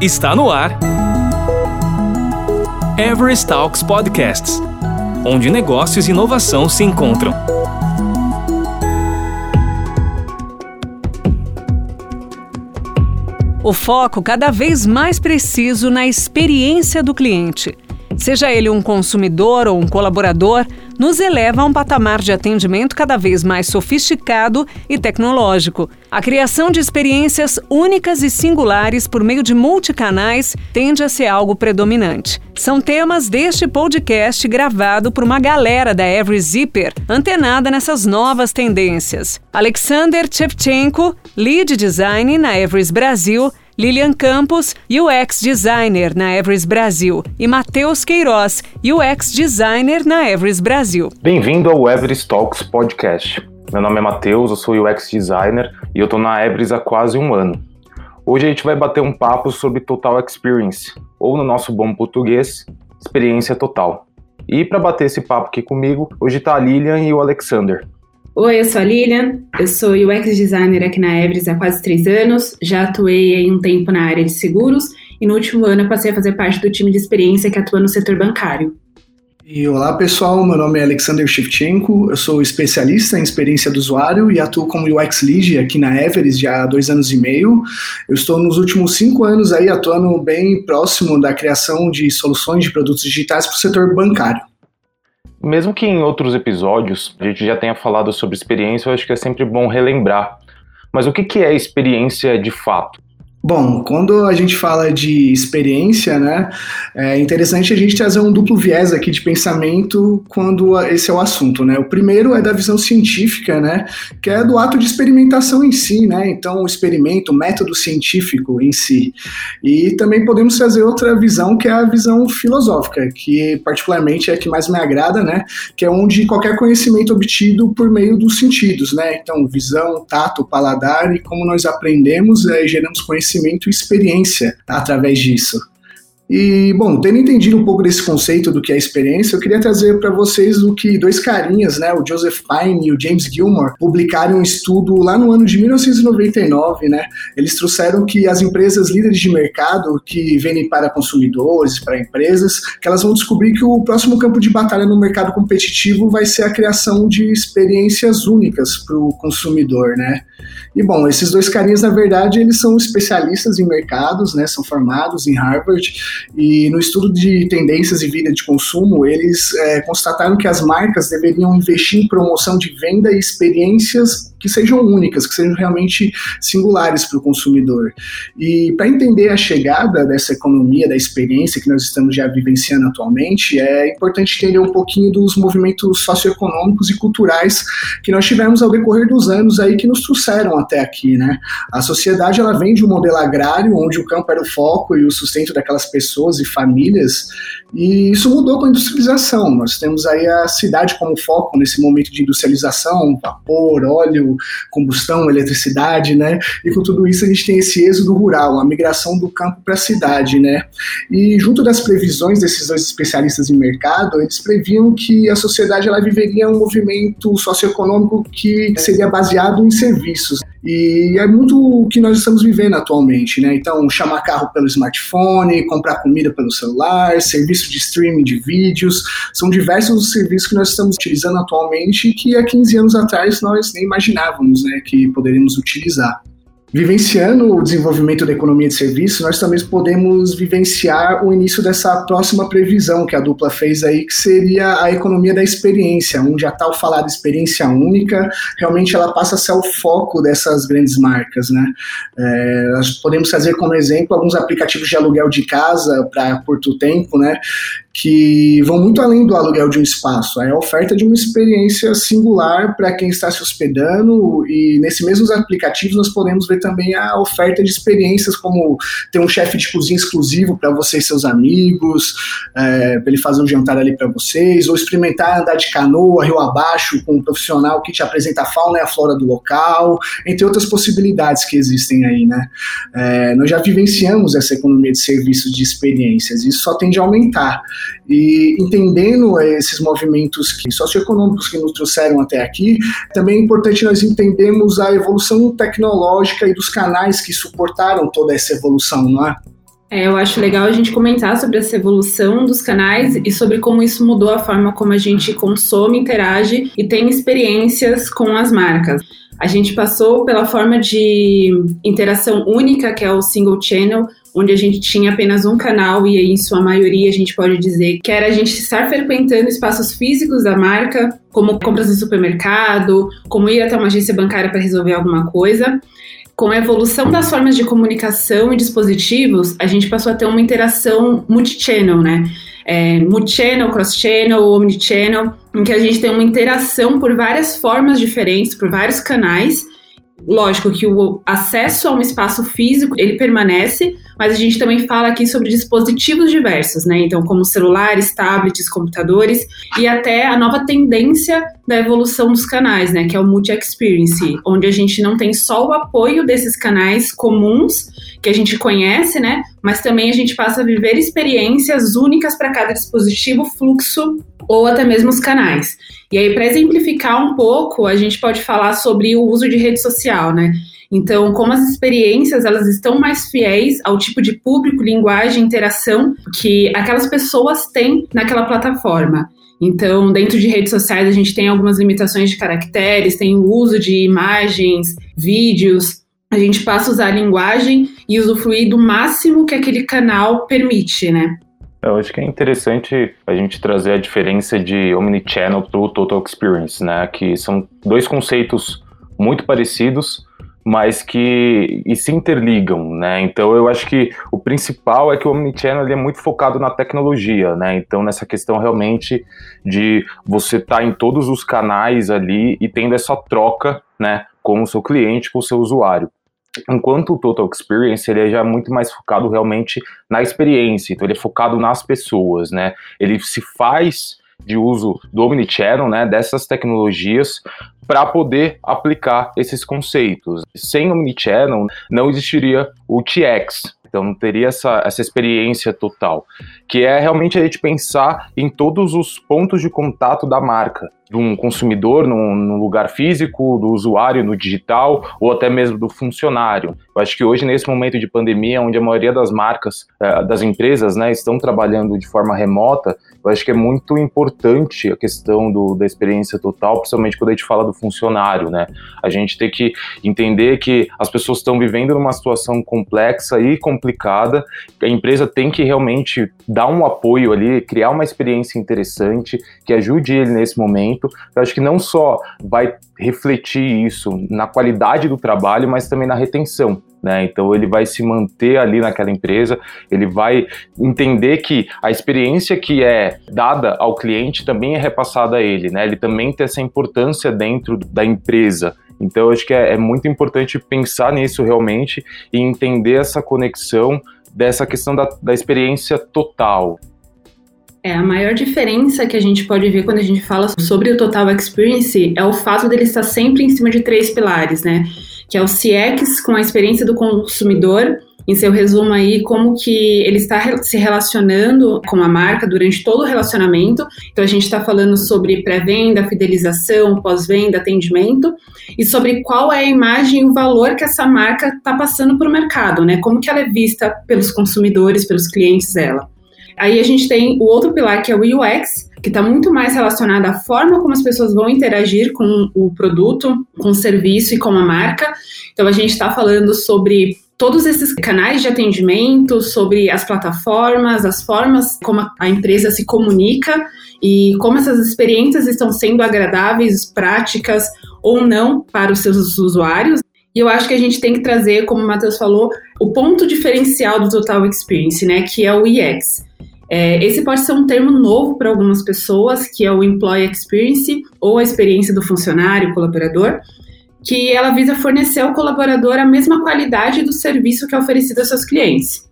Está no ar. Everest Talks Podcasts onde negócios e inovação se encontram. O foco cada vez mais preciso na experiência do cliente. Seja ele um consumidor ou um colaborador, nos eleva a um patamar de atendimento cada vez mais sofisticado e tecnológico. A criação de experiências únicas e singulares por meio de multicanais tende a ser algo predominante. São temas deste podcast gravado por uma galera da Every Zipper, antenada nessas novas tendências. Alexander Chevchenko, lead design na Everest Brasil, Lilian Campos, UX Designer na Everest Brasil, e Matheus Queiroz, UX Designer na Everest Brasil. Bem-vindo ao Everest Talks Podcast. Meu nome é Matheus, eu sou UX Designer e eu estou na Everest há quase um ano. Hoje a gente vai bater um papo sobre Total Experience, ou no nosso bom português, experiência total. E para bater esse papo aqui comigo, hoje está a Lilian e o Alexander. Oi, eu sou a Lilian, eu sou UX designer aqui na Everest há quase três anos, já atuei aí um tempo na área de seguros e no último ano passei a fazer parte do time de experiência que atua no setor bancário. E olá pessoal, meu nome é Alexander Shevchenko, eu sou especialista em experiência do usuário e atuo como UX Lead aqui na Everest já há dois anos e meio. Eu estou nos últimos cinco anos aí atuando bem próximo da criação de soluções de produtos digitais para o setor bancário. Mesmo que em outros episódios a gente já tenha falado sobre experiência, eu acho que é sempre bom relembrar. Mas o que é experiência de fato? Bom, quando a gente fala de experiência, né, é interessante a gente trazer um duplo viés aqui de pensamento quando esse é o assunto, né? O primeiro é da visão científica, né, que é do ato de experimentação em si, né? Então, o experimento, o método científico em si. E também podemos trazer outra visão, que é a visão filosófica, que particularmente é a que mais me agrada, né, que é onde qualquer conhecimento obtido por meio dos sentidos, né? Então, visão, tato, paladar e como nós aprendemos, é, geramos conhecimento conhecimento e experiência através disso. E, bom, tendo entendido um pouco desse conceito do que é experiência, eu queria trazer para vocês o que dois carinhas, né, o Joseph Pine e o James Gilmore, publicaram um estudo lá no ano de 1999, né? Eles trouxeram que as empresas líderes de mercado que vendem para consumidores, para empresas, que elas vão descobrir que o próximo campo de batalha no mercado competitivo vai ser a criação de experiências únicas para o consumidor, né? E bom, esses dois carinhas, na verdade, eles são especialistas em mercados, né? São formados em Harvard e no estudo de tendências e vida de consumo, eles é, constataram que as marcas deveriam investir em promoção de venda e experiências que sejam únicas, que sejam realmente singulares para o consumidor. E para entender a chegada dessa economia, da experiência que nós estamos já vivenciando atualmente, é importante entender um pouquinho dos movimentos socioeconômicos e culturais que nós tivemos ao decorrer dos anos aí que nos trouxeram até aqui, né? A sociedade ela vem de um modelo agrário onde o campo era o foco e o sustento daquelas pessoas e famílias, e isso mudou com a industrialização. Nós temos aí a cidade como foco nesse momento de industrialização, vapor, óleo, combustão, eletricidade, né? E com tudo isso a gente tem esse êxodo rural, a migração do campo para a cidade, né? E junto das previsões desses dois especialistas em mercado, eles previam que a sociedade ela viveria um movimento socioeconômico que seria baseado em serviços. E é muito o que nós estamos vivendo atualmente, né? Então, chamar carro pelo smartphone, comprar comida pelo celular, serviço de streaming de vídeos, são diversos os serviços que nós estamos utilizando atualmente que há 15 anos atrás nós nem imaginávamos, né, que poderíamos utilizar. Vivenciando o desenvolvimento da economia de serviço, nós também podemos vivenciar o início dessa próxima previsão que a dupla fez aí, que seria a economia da experiência, onde a tal falada experiência única, realmente ela passa a ser o foco dessas grandes marcas, né? É, nós podemos trazer como exemplo alguns aplicativos de aluguel de casa para curto tempo, né? Que vão muito além do aluguel de um espaço. É a oferta de uma experiência singular para quem está se hospedando e nesses mesmos aplicativos nós podemos ver também a oferta de experiências como ter um chefe de cozinha exclusivo para você e seus amigos, é, para ele fazer um jantar ali para vocês, ou experimentar andar de canoa, rio abaixo, com um profissional que te apresenta a fauna e a flora do local, entre outras possibilidades que existem aí, né? É, nós já vivenciamos essa economia de serviços de experiências, e isso só tende a aumentar. E entendendo esses movimentos que, socioeconômicos que nos trouxeram até aqui, também é importante nós entendermos a evolução tecnológica e dos canais que suportaram toda essa evolução, não é? É, eu acho legal a gente comentar sobre essa evolução dos canais e sobre como isso mudou a forma como a gente consome, interage e tem experiências com as marcas. A gente passou pela forma de interação única, que é o single channel, onde a gente tinha apenas um canal e em sua maioria a gente pode dizer que era a gente estar frequentando espaços físicos da marca, como compras em supermercado, como ir até uma agência bancária para resolver alguma coisa com a evolução das formas de comunicação e dispositivos, a gente passou a ter uma interação multichannel, né? É, multichannel, cross-channel, omnichannel, em que a gente tem uma interação por várias formas diferentes, por vários canais. Lógico que o acesso a um espaço físico, ele permanece, mas a gente também fala aqui sobre dispositivos diversos, né? Então, como celulares, tablets, computadores e até a nova tendência da evolução dos canais, né? Que é o multi-experience, onde a gente não tem só o apoio desses canais comuns que a gente conhece, né? Mas também a gente passa a viver experiências únicas para cada dispositivo, fluxo ou até mesmo os canais. E aí, para exemplificar um pouco, a gente pode falar sobre o uso de rede social, né? Então, como as experiências elas estão mais fiéis ao tipo de público, linguagem, interação que aquelas pessoas têm naquela plataforma. Então, dentro de redes sociais, a gente tem algumas limitações de caracteres, tem o uso de imagens, vídeos. A gente passa a usar a linguagem e usufruir do máximo que aquele canal permite, né? Eu acho que é interessante a gente trazer a diferença de omnichannel para o total experience, né? Que são dois conceitos muito parecidos, mas que e se interligam, né? Então eu acho que o principal é que o omnichannel é muito focado na tecnologia, né? Então nessa questão realmente de você estar tá em todos os canais ali e tendo essa troca, né, com o seu cliente, com o seu usuário. Enquanto o Total Experience ele é já muito mais focado realmente na experiência, então ele é focado nas pessoas, né? Ele se faz de uso do Omnichannel, né, dessas tecnologias para poder aplicar esses conceitos. Sem Omnichannel não existiria o TX, então não teria essa, essa experiência total, que é realmente a gente pensar em todos os pontos de contato da marca, de um consumidor no, lugar físico, do usuário no digital ou até mesmo do funcionário. Eu acho que hoje, nesse momento de pandemia, onde a maioria das marcas, eh, das empresas, né, estão trabalhando de forma remota, eu acho que é muito importante a questão do, da experiência total, principalmente quando a gente fala do funcionário, né? A gente tem que entender que as pessoas estão vivendo numa situação complexa e complicada, a empresa tem que realmente dar um apoio ali, criar uma experiência interessante que ajude ele nesse momento. Eu acho que não só vai refletir isso na qualidade do trabalho, mas também na retenção. Né? Então ele vai se manter ali naquela empresa, ele vai entender que a experiência que é dada ao cliente também é repassada a ele, né? Ele também tem essa importância dentro da empresa. Então acho que é, é muito importante pensar nisso realmente e entender essa conexão dessa questão da, da experiência total. É, a maior diferença que a gente pode ver quando a gente fala sobre o Total Experience é o fato dele estar sempre em cima de três pilares, né? Que é o CX com a experiência do consumidor, em seu resumo aí, como que ele está se relacionando com a marca durante todo o relacionamento. Então, a gente está falando sobre pré-venda, fidelização, pós-venda, atendimento, e sobre qual é a imagem e o valor que essa marca está passando para o mercado, né? Como que ela é vista pelos consumidores, pelos clientes dela. Aí a gente tem o outro pilar que é o UX, que está muito mais relacionado à forma como as pessoas vão interagir com o produto, com o serviço e com a marca. Então a gente está falando sobre todos esses canais de atendimento, sobre as plataformas, as formas como a empresa se comunica e como essas experiências estão sendo agradáveis, práticas ou não para os seus usuários. E eu acho que a gente tem que trazer, como o Matheus falou, o ponto diferencial do Total Experience, né, que é o UX. É, esse pode ser um termo novo para algumas pessoas, que é o Employee Experience, ou a experiência do funcionário, colaborador, que ela visa fornecer ao colaborador a mesma qualidade do serviço que é oferecido aos seus clientes.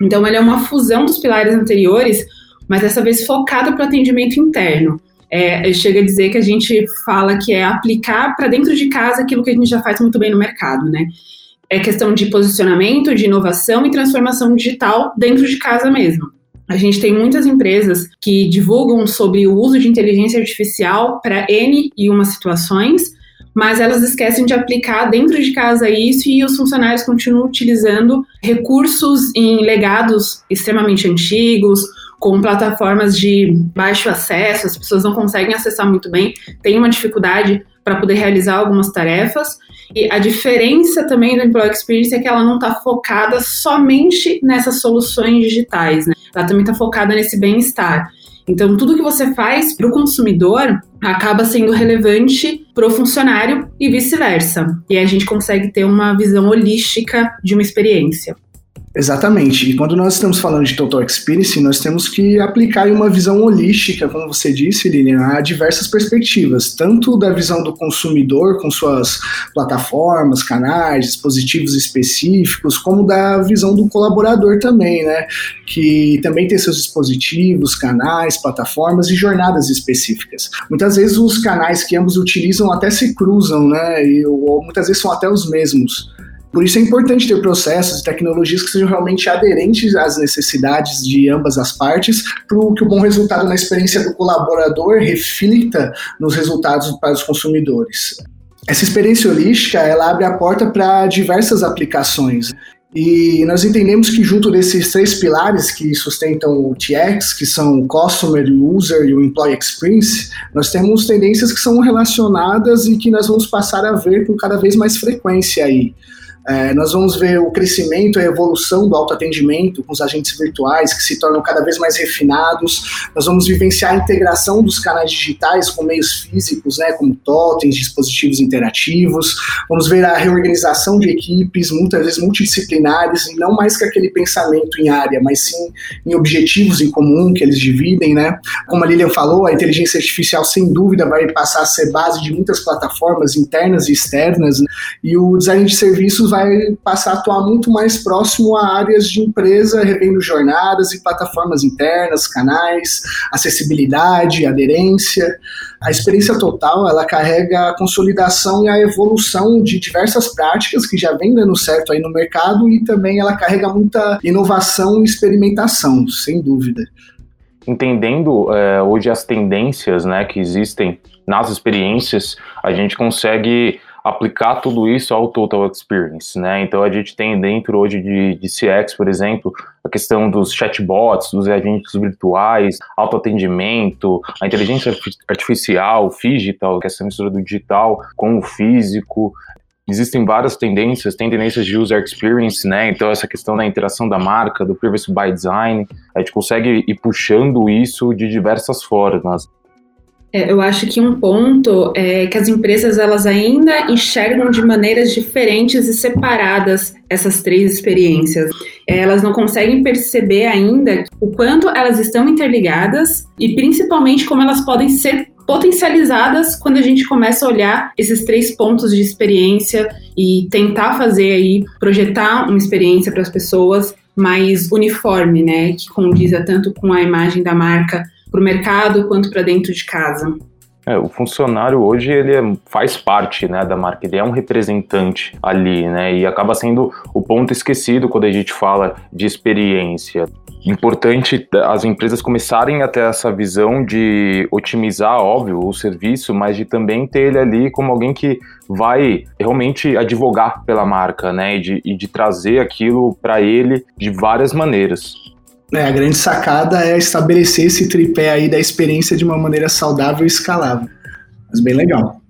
Então, ele é uma fusão dos pilares anteriores, mas dessa vez focado para o atendimento interno. É, chega a dizer que a gente fala que é aplicar para dentro de casa aquilo que a gente já faz muito bem no mercado, né? É questão de posicionamento, de inovação e transformação digital dentro de casa mesmo. A gente tem muitas empresas que divulgam sobre o uso de inteligência artificial para N e uma situações, mas elas esquecem de aplicar dentro de casa isso e os funcionários continuam utilizando recursos em legados extremamente antigos, com plataformas de baixo acesso, as pessoas não conseguem acessar muito bem, tem uma dificuldade para poder realizar algumas tarefas. E a diferença também da Employee Experience é que ela não está focada somente nessas soluções digitais, né? Ela também está focada nesse bem-estar. Então, tudo que você faz para o consumidor acaba sendo relevante para o funcionário e vice-versa. E a gente consegue ter uma visão holística de uma experiência. Exatamente. E quando nós estamos falando de Total Experience, nós temos que aplicar uma visão holística, como você disse, Lilian, a diversas perspectivas, tanto da visão do consumidor com suas plataformas, canais, dispositivos específicos, como da visão do colaborador também, né? Que também tem seus dispositivos, canais, plataformas e jornadas específicas. Muitas vezes os canais que ambos utilizam até se cruzam, né? E, ou muitas vezes são até os mesmos. Por isso é importante ter processos e tecnologias que sejam realmente aderentes às necessidades de ambas as partes, para que o bom resultado na experiência do colaborador reflita nos resultados para os consumidores. Essa experiência holística, ela abre a porta para diversas aplicações. E nós entendemos que junto desses três pilares que sustentam o TX, que são o Customer, o User e o Employee Experience, nós temos tendências que são relacionadas e que nós vamos passar a ver com cada vez mais frequência aí. É, nós vamos ver o crescimento e a evolução do autoatendimento com os agentes virtuais, que se tornam cada vez mais refinados. Nós vamos vivenciar a integração dos canais digitais com meios físicos, né, como totens, dispositivos interativos. Vamos ver a reorganização de equipes, muitas vezes multidisciplinares, e não mais que aquele pensamento em área, mas sim em objetivos em comum que eles dividem. Né? Como a Lilian falou, a inteligência artificial, sem dúvida, vai passar a ser base de muitas plataformas internas e externas, né? e o design de serviços passar a atuar muito mais próximo a áreas de empresa, revendo jornadas e plataformas internas, canais, acessibilidade, aderência. A experiência total, ela carrega a consolidação e a evolução de diversas práticas que já vem dando certo aí no mercado e também ela carrega muita inovação e experimentação, sem dúvida. Entendendo é, hoje as tendências né, que existem nas experiências, a gente consegue aplicar tudo isso ao Total Experience, né? Então a gente tem dentro hoje de, de CX, por exemplo, a questão dos chatbots, dos agentes virtuais, autoatendimento, a inteligência artificial, digital, que é essa mistura do digital com o físico, existem várias tendências, tem tendências de user experience, né? Então essa questão da interação da marca, do privacy by design, a gente consegue ir puxando isso de diversas formas. É, eu acho que um ponto é que as empresas elas ainda enxergam de maneiras diferentes e separadas essas três experiências. É, elas não conseguem perceber ainda o quanto elas estão interligadas e principalmente como elas podem ser potencializadas quando a gente começa a olhar esses três pontos de experiência e tentar fazer aí projetar uma experiência para as pessoas mais uniforme, né, que condiza tanto com a imagem da marca para o mercado quanto para dentro de casa. É, o funcionário hoje ele é, faz parte né, da marca, ele é um representante ali, né? E acaba sendo o ponto esquecido quando a gente fala de experiência. Importante as empresas começarem a ter essa visão de otimizar, óbvio, o serviço, mas de também ter ele ali como alguém que vai realmente advogar pela marca, né? E de, e de trazer aquilo para ele de várias maneiras. É, a grande sacada é estabelecer esse tripé aí da experiência de uma maneira saudável e escalável. Mas bem legal.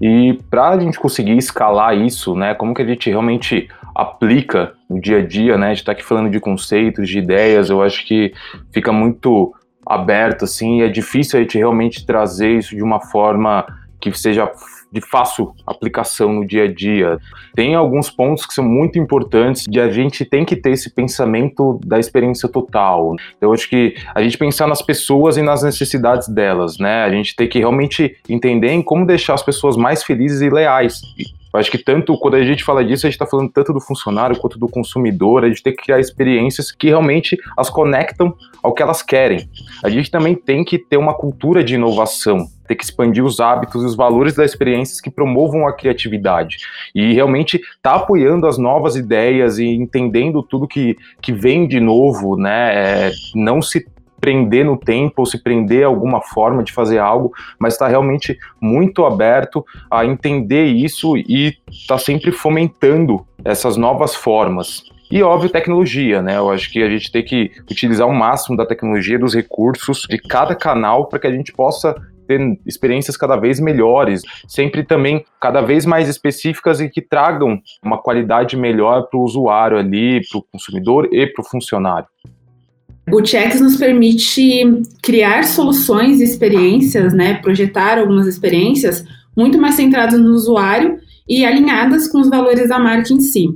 E para a gente conseguir escalar isso, né, como que a gente realmente aplica no dia a dia, né? A gente está aqui falando de conceitos, de ideias, eu acho que fica muito aberto assim, e é difícil a gente realmente trazer isso de uma forma que seja de fácil aplicação no dia a dia. Tem alguns pontos que são muito importantes de a gente tem que ter esse pensamento da experiência total. Eu acho que a gente pensar nas pessoas e nas necessidades delas, né? A gente tem que realmente entender em como deixar as pessoas mais felizes e leais. Eu acho que tanto quando a gente fala disso, a gente está falando tanto do funcionário quanto do consumidor, a gente tem que criar experiências que realmente as conectam ao que elas querem. A gente também tem que ter uma cultura de inovação, ter que expandir os hábitos e os valores das experiências que promovam a criatividade. E realmente tá apoiando as novas ideias e entendendo tudo que, que vem de novo, né? É, não se prender no tempo ou se prender a alguma forma de fazer algo, mas está realmente muito aberto a entender isso e está sempre fomentando essas novas formas. E, óbvio, tecnologia, né? Eu acho que a gente tem que utilizar o máximo da tecnologia, dos recursos de cada canal para que a gente possa ter experiências cada vez melhores, sempre também cada vez mais específicas e que tragam uma qualidade melhor para o usuário ali, para o consumidor e para o funcionário. O Chex nos permite criar soluções e experiências, né, projetar algumas experiências muito mais centradas no usuário e alinhadas com os valores da marca em si.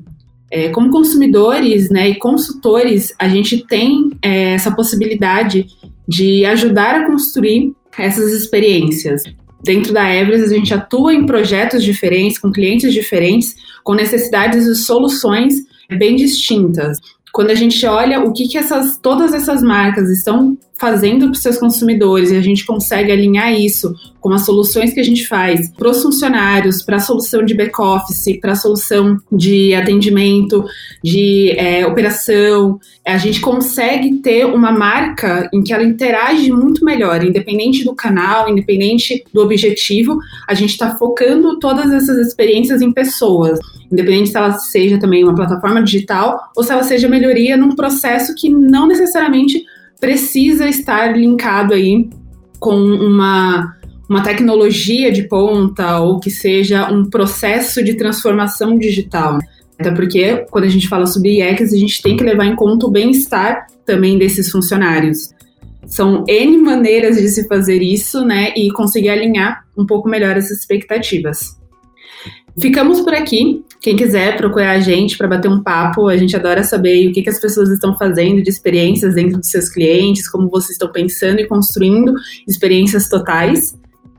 É, como consumidores né, e consultores, a gente tem é, essa possibilidade de ajudar a construir essas experiências. Dentro da Everest, a gente atua em projetos diferentes, com clientes diferentes, com necessidades e soluções bem distintas quando a gente olha o que, que essas, todas essas marcas estão fazendo para os seus consumidores e a gente consegue alinhar isso com as soluções que a gente faz para os funcionários, para a solução de back-office, para a solução de atendimento, de é, operação, a gente consegue ter uma marca em que ela interage muito melhor, independente do canal, independente do objetivo, a gente está focando todas essas experiências em pessoas. Independente se ela seja também uma plataforma digital ou se ela seja melhoria num processo que não necessariamente precisa estar linkado aí com uma, uma tecnologia de ponta ou que seja um processo de transformação digital. Até porque quando a gente fala sobre IEX, a gente tem que levar em conta o bem-estar também desses funcionários. São N maneiras de se fazer isso, né, e conseguir alinhar um pouco melhor essas expectativas. Ficamos por aqui. Quem quiser procurar a gente para bater um papo, a gente adora saber o que, que as pessoas estão fazendo de experiências dentro dos seus clientes, como vocês estão pensando e construindo experiências totais.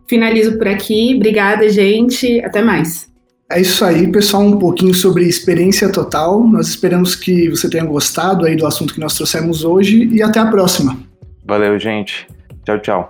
Finalizo por aqui. Obrigada, gente. Até mais. É isso aí, pessoal, um pouquinho sobre experiência total. Nós esperamos que você tenha gostado aí do assunto que nós trouxemos hoje e até a próxima. Valeu, gente. Tchau, tchau.